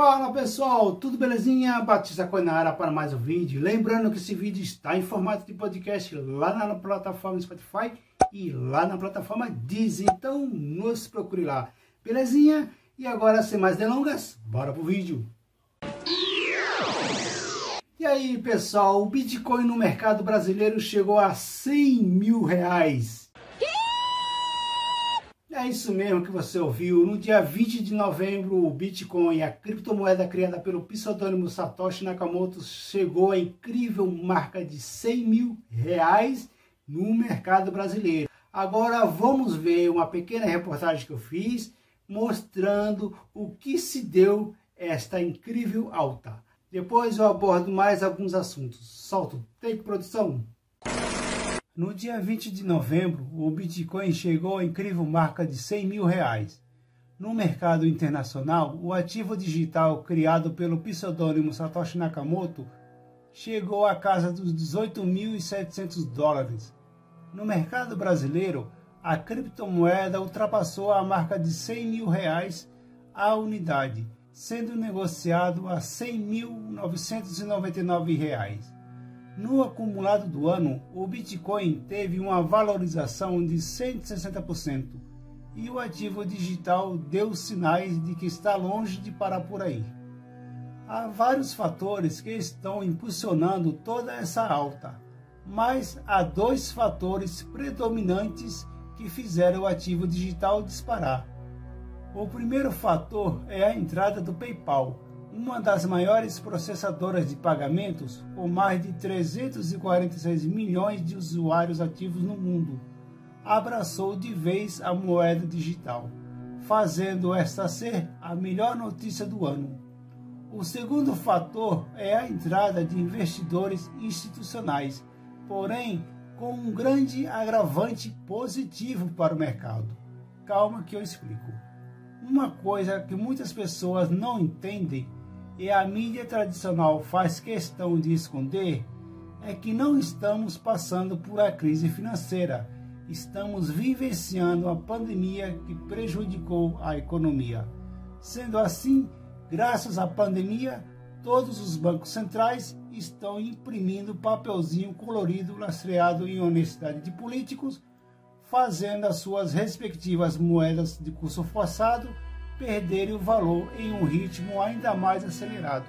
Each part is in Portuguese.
Fala pessoal, tudo belezinha? Batista Coinara para mais um vídeo. Lembrando que esse vídeo está em formato de podcast lá na plataforma Spotify e lá na plataforma Deezer. Então nos procure lá, belezinha? E agora sem mais delongas, bora pro vídeo. E aí pessoal, o Bitcoin no mercado brasileiro chegou a 100 mil reais. É isso mesmo que você ouviu. No dia 20 de novembro, o Bitcoin, a criptomoeda criada pelo pseudônimo Satoshi Nakamoto, chegou à incrível marca de 100 mil reais no mercado brasileiro. Agora vamos ver uma pequena reportagem que eu fiz mostrando o que se deu esta incrível alta. Depois eu abordo mais alguns assuntos. Solto, tem produção? No dia 20 de novembro, o Bitcoin chegou à incrível marca de 100 mil reais. No mercado internacional, o ativo digital criado pelo pseudônimo Satoshi Nakamoto chegou à casa dos 18.700 dólares. No mercado brasileiro, a criptomoeda ultrapassou a marca de 100 mil reais a unidade, sendo negociado a 100.999 reais. No acumulado do ano, o Bitcoin teve uma valorização de 160% e o ativo digital deu sinais de que está longe de parar por aí. Há vários fatores que estão impulsionando toda essa alta, mas há dois fatores predominantes que fizeram o ativo digital disparar. O primeiro fator é a entrada do PayPal uma das maiores processadoras de pagamentos, com mais de 346 milhões de usuários ativos no mundo, abraçou de vez a moeda digital, fazendo esta ser a melhor notícia do ano. O segundo fator é a entrada de investidores institucionais, porém com um grande agravante positivo para o mercado. Calma que eu explico. Uma coisa que muitas pessoas não entendem e a mídia tradicional faz questão de esconder é que não estamos passando por a crise financeira, estamos vivenciando a pandemia que prejudicou a economia. Sendo assim, graças à pandemia, todos os bancos centrais estão imprimindo papelzinho colorido lastreado em honestidade de políticos, fazendo as suas respectivas moedas de curso forçado perderem o valor em um ritmo ainda mais acelerado.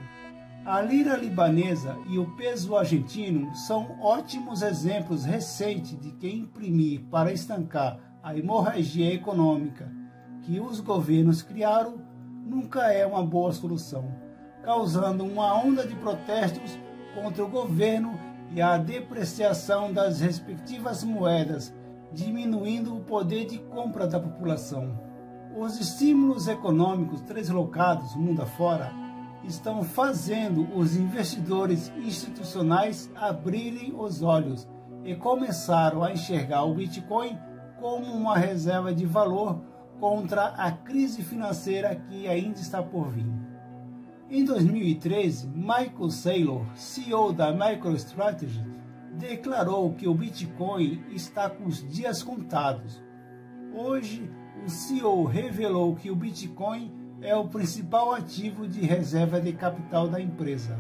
A lira libanesa e o peso argentino são ótimos exemplos recentes de que imprimir para estancar a hemorragia econômica que os governos criaram nunca é uma boa solução, causando uma onda de protestos contra o governo e a depreciação das respectivas moedas, diminuindo o poder de compra da população. Os estímulos econômicos translocados mundo afora estão fazendo os investidores institucionais abrirem os olhos e começaram a enxergar o Bitcoin como uma reserva de valor contra a crise financeira que ainda está por vir. Em 2013, Michael Saylor, CEO da MicroStrategy, declarou que o Bitcoin está com os dias contados. Hoje, o CEO revelou que o Bitcoin é o principal ativo de reserva de capital da empresa.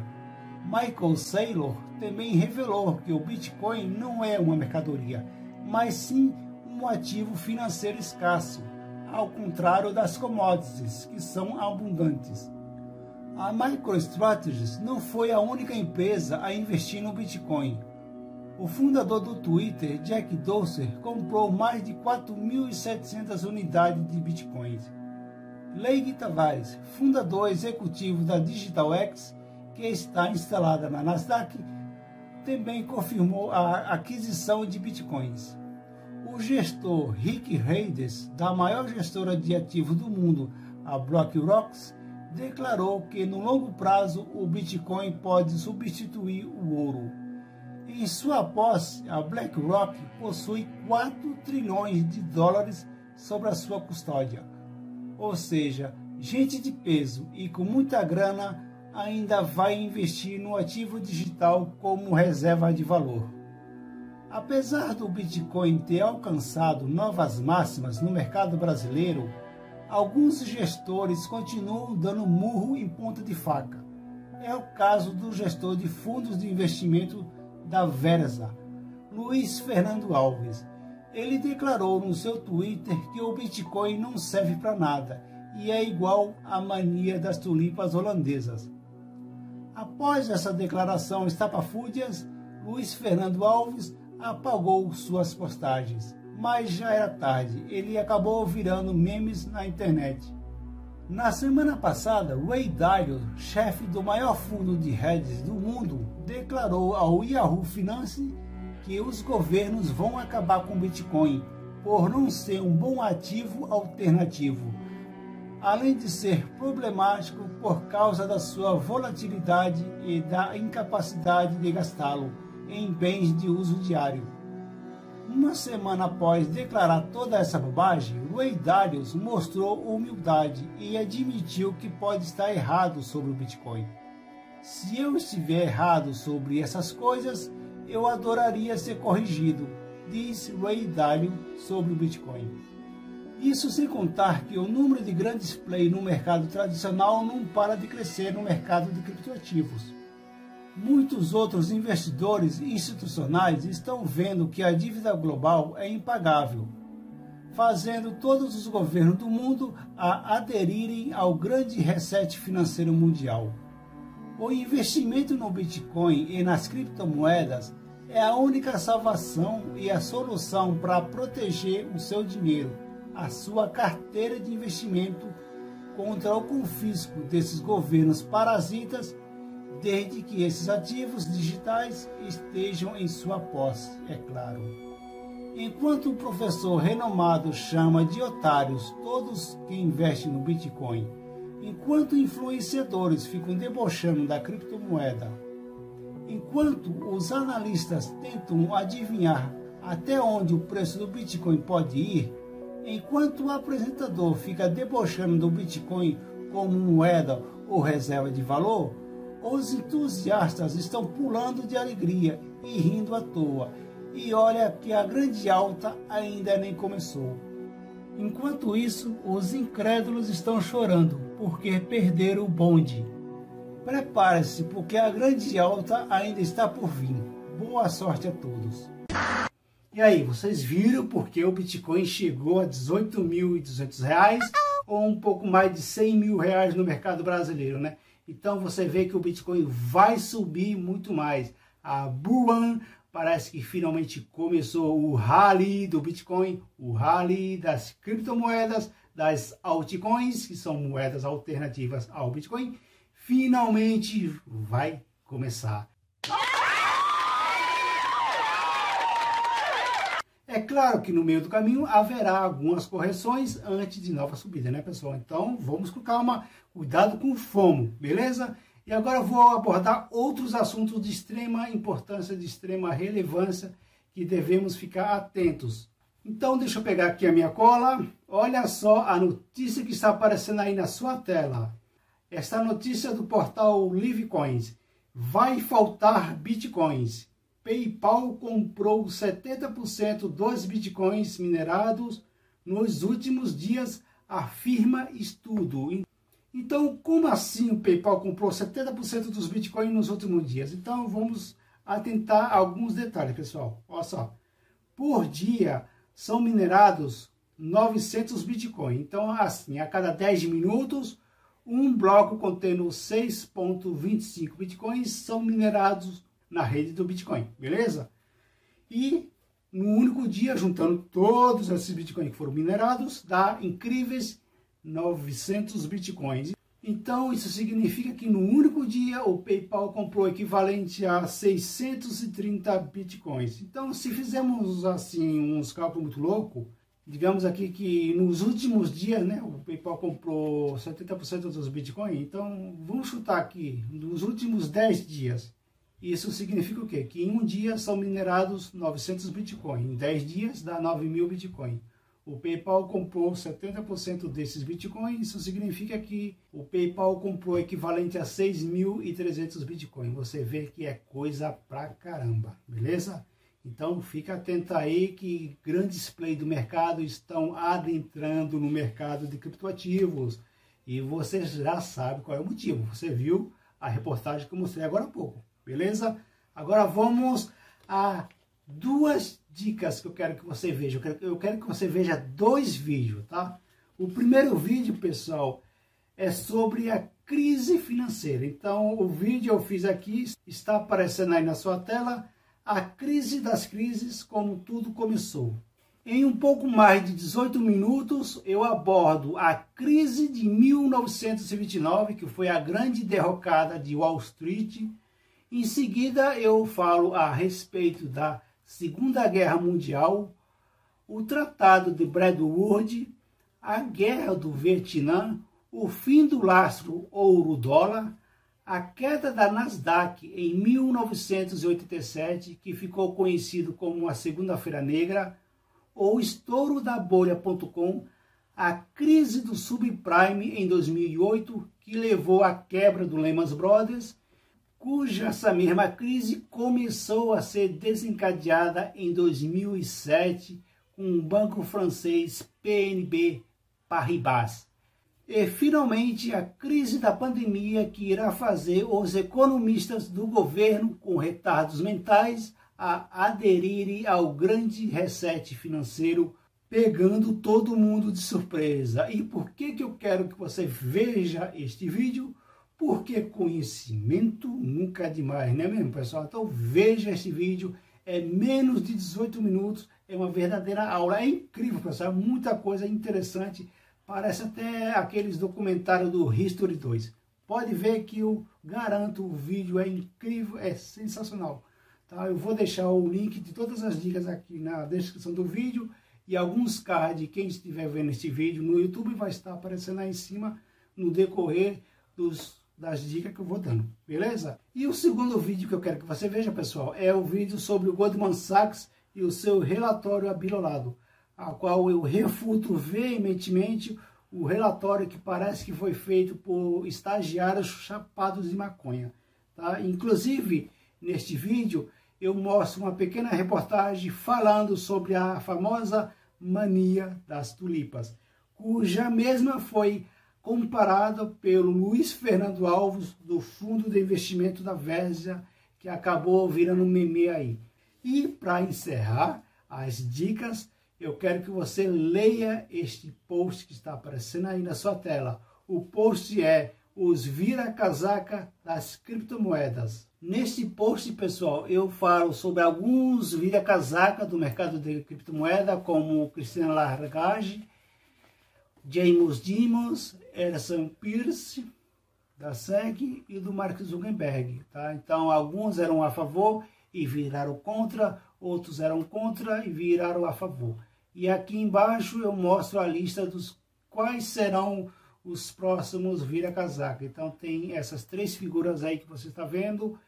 Michael Saylor também revelou que o Bitcoin não é uma mercadoria, mas sim um ativo financeiro escasso, ao contrário das commodities, que são abundantes. A MicroStrategy não foi a única empresa a investir no Bitcoin. O fundador do Twitter, Jack Dorsey, comprou mais de 4.700 unidades de bitcoins. Leigh Tavares, fundador executivo da DigitalX, que está instalada na Nasdaq, também confirmou a aquisição de bitcoins. O gestor Rick Haydes, da maior gestora de ativos do mundo, a BlackRock, declarou que no longo prazo o Bitcoin pode substituir o ouro. Em sua posse, a BlackRock possui 4 trilhões de dólares sobre a sua custódia. Ou seja, gente de peso e com muita grana ainda vai investir no ativo digital como reserva de valor. Apesar do Bitcoin ter alcançado novas máximas no mercado brasileiro, alguns gestores continuam dando murro em ponta de faca. É o caso do gestor de fundos de investimento da Versa, Luiz Fernando Alves. Ele declarou no seu Twitter que o Bitcoin não serve para nada e é igual à mania das tulipas holandesas. Após essa declaração estapafúrdias, Luiz Fernando Alves apagou suas postagens, mas já era tarde, ele acabou virando memes na internet. Na semana passada, Ray Dalio, chefe do maior fundo de hedges do mundo, declarou ao Yahoo Finance que os governos vão acabar com o Bitcoin por não ser um bom ativo alternativo, além de ser problemático por causa da sua volatilidade e da incapacidade de gastá-lo em bens de uso diário. Uma semana após declarar toda essa bobagem, Ray Dalio mostrou humildade e admitiu que pode estar errado sobre o Bitcoin. Se eu estiver errado sobre essas coisas, eu adoraria ser corrigido, diz Ray Dalio sobre o Bitcoin. Isso sem contar que o número de grandes players no mercado tradicional não para de crescer no mercado de criptoativos. Muitos outros investidores institucionais estão vendo que a dívida global é impagável, fazendo todos os governos do mundo a aderirem ao grande reset financeiro mundial. O investimento no Bitcoin e nas criptomoedas é a única salvação e a solução para proteger o seu dinheiro, a sua carteira de investimento contra o confisco desses governos parasitas desde que esses ativos digitais estejam em sua posse, é claro. Enquanto o professor renomado chama de otários todos que investem no Bitcoin, enquanto influenciadores ficam debochando da criptomoeda, enquanto os analistas tentam adivinhar até onde o preço do Bitcoin pode ir, enquanto o apresentador fica debochando do Bitcoin como moeda ou reserva de valor, os entusiastas estão pulando de alegria e rindo à toa, e olha que a grande alta ainda nem começou. Enquanto isso, os incrédulos estão chorando porque perderam o bonde. Prepare-se, porque a grande alta ainda está por vir. Boa sorte a todos. E aí, vocês viram porque o Bitcoin chegou a 18.200 reais ou um pouco mais de 100 mil reais no mercado brasileiro, né? Então você vê que o Bitcoin vai subir muito mais. A Buan parece que finalmente começou o rally do Bitcoin, o rally das criptomoedas, das altcoins, que são moedas alternativas ao Bitcoin, finalmente vai começar. É claro que no meio do caminho haverá algumas correções antes de nova subida, né, pessoal? Então vamos com calma, Cuidado com o FOMO, beleza? E agora vou abordar outros assuntos de extrema importância, de extrema relevância, que devemos ficar atentos. Então, deixa eu pegar aqui a minha cola. Olha só a notícia que está aparecendo aí na sua tela. Esta notícia do portal Livecoins. Vai faltar bitcoins. PayPal comprou 70% dos bitcoins minerados nos últimos dias, afirma estudo. Então, como assim o PayPal comprou 70% dos Bitcoin nos últimos dias? Então, vamos atentar a alguns detalhes, pessoal. Olha só. Por dia, são minerados 900 Bitcoin. Então, assim, a cada 10 minutos, um bloco contendo 6.25 Bitcoins são minerados na rede do Bitcoin, beleza? E no único dia, juntando todos esses Bitcoins que foram minerados, dá incríveis 900 bitcoins. Então, isso significa que no único dia o PayPal comprou equivalente a 630 bitcoins. Então, se fizermos assim uns cálculos muito loucos, digamos aqui que nos últimos dias, né, o PayPal comprou 70% dos bitcoins. Então, vamos chutar aqui, nos últimos 10 dias. Isso significa o quê? Que em um dia são minerados 900 bitcoins. Em 10 dias dá 9 mil bitcoins. O PayPal comprou 70% desses bitcoins, isso significa que o PayPal comprou equivalente a 6.300 bitcoins. Você vê que é coisa pra caramba, beleza? Então fica atento aí que grandes players do mercado estão adentrando no mercado de criptoativos. E você já sabe qual é o motivo. Você viu a reportagem que eu mostrei agora há pouco, beleza? Agora vamos a duas dicas que eu quero que você veja. Eu quero, eu quero que você veja dois vídeos, tá? O primeiro vídeo, pessoal, é sobre a crise financeira. Então, o vídeo eu fiz aqui, está aparecendo aí na sua tela, a crise das crises, como tudo começou. Em um pouco mais de 18 minutos, eu abordo a crise de 1929, que foi a grande derrocada de Wall Street. Em seguida, eu falo a respeito da Segunda Guerra Mundial, o Tratado de Bretton a Guerra do Vietnã, o fim do lastro ouro-dólar, a queda da Nasdaq em 1987, que ficou conhecido como a Segunda-feira Negra, o estouro da bolha.com, a crise do subprime em 2008, que levou à quebra do Lehman Brothers, cuja essa mesma crise começou a ser desencadeada em 2007 com o banco francês PNB Paribas. E finalmente a crise da pandemia que irá fazer os economistas do governo com retardos mentais a aderirem ao grande reset financeiro, pegando todo mundo de surpresa. E por que, que eu quero que você veja este vídeo? Porque conhecimento nunca é demais, né mesmo, pessoal? Então veja este vídeo, é menos de 18 minutos, é uma verdadeira aula. É incrível, pessoal, é muita coisa interessante. Parece até aqueles documentários do History 2. Pode ver que eu garanto, o vídeo é incrível, é sensacional. Tá? Eu vou deixar o link de todas as dicas aqui na descrição do vídeo e alguns cards, quem estiver vendo este vídeo no YouTube vai estar aparecendo aí em cima no decorrer dos, das dicas que eu vou dando, beleza? E o segundo vídeo que eu quero que você veja, pessoal, é o vídeo sobre o Goldman Sachs e o seu relatório abilolado, a qual eu refuto veementemente o relatório que parece que foi feito por estagiários chapados de maconha. Tá? Inclusive, neste vídeo, eu mostro uma pequena reportagem falando sobre a famosa mania das tulipas, cuja mesma foi comparada pelo Luiz Fernando Alves do Fundo de Investimento da Vésia, que acabou virando um meme aí. E para encerrar as dicas, eu quero que você leia este post que está aparecendo aí na sua tela. O post é os vira-casaca das criptomoedas. Neste post, pessoal, eu falo sobre alguns vira-casaca do mercado de criptomoeda, como Cristina Largage, James Dimons, Erson Pierce, da SEC e do Mark Zuckerberg. Tá? Então, alguns eram a favor e viraram contra, outros eram contra e viraram a favor. E aqui embaixo eu mostro a lista dos quais serão os próximos vira-casaca. Então tem essas três figuras aí que você está vendo,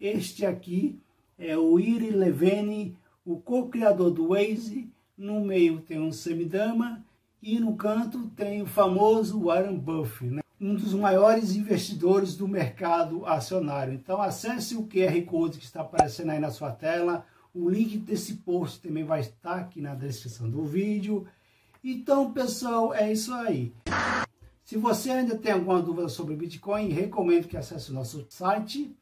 este aqui é o Iri Levene, o co-criador do Waze. No meio tem um semidama e no canto tem o famoso Warren Buffett, né? um dos maiores investidores do mercado acionário. Então acesse o QR Code que está aparecendo aí na sua tela. O link desse post também vai estar aqui na descrição do vídeo. Então, pessoal, é isso aí. Se você ainda tem alguma dúvida sobre Bitcoin, recomendo que acesse o nosso site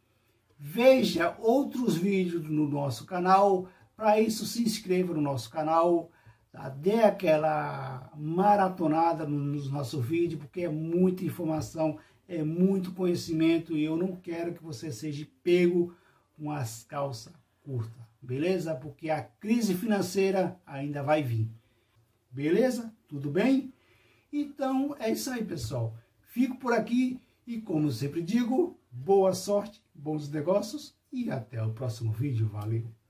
Veja outros vídeos no nosso canal. Para isso, se inscreva no nosso canal. Dê aquela maratonada nos nossos vídeos, porque é muita informação, é muito conhecimento e eu não quero que você seja pego com as calças curtas, beleza? Porque a crise financeira ainda vai vir. Beleza? Tudo bem? Então é isso aí, pessoal. Fico por aqui e, como sempre digo, boa sorte, bons negócios e até o próximo vídeo. Valeu!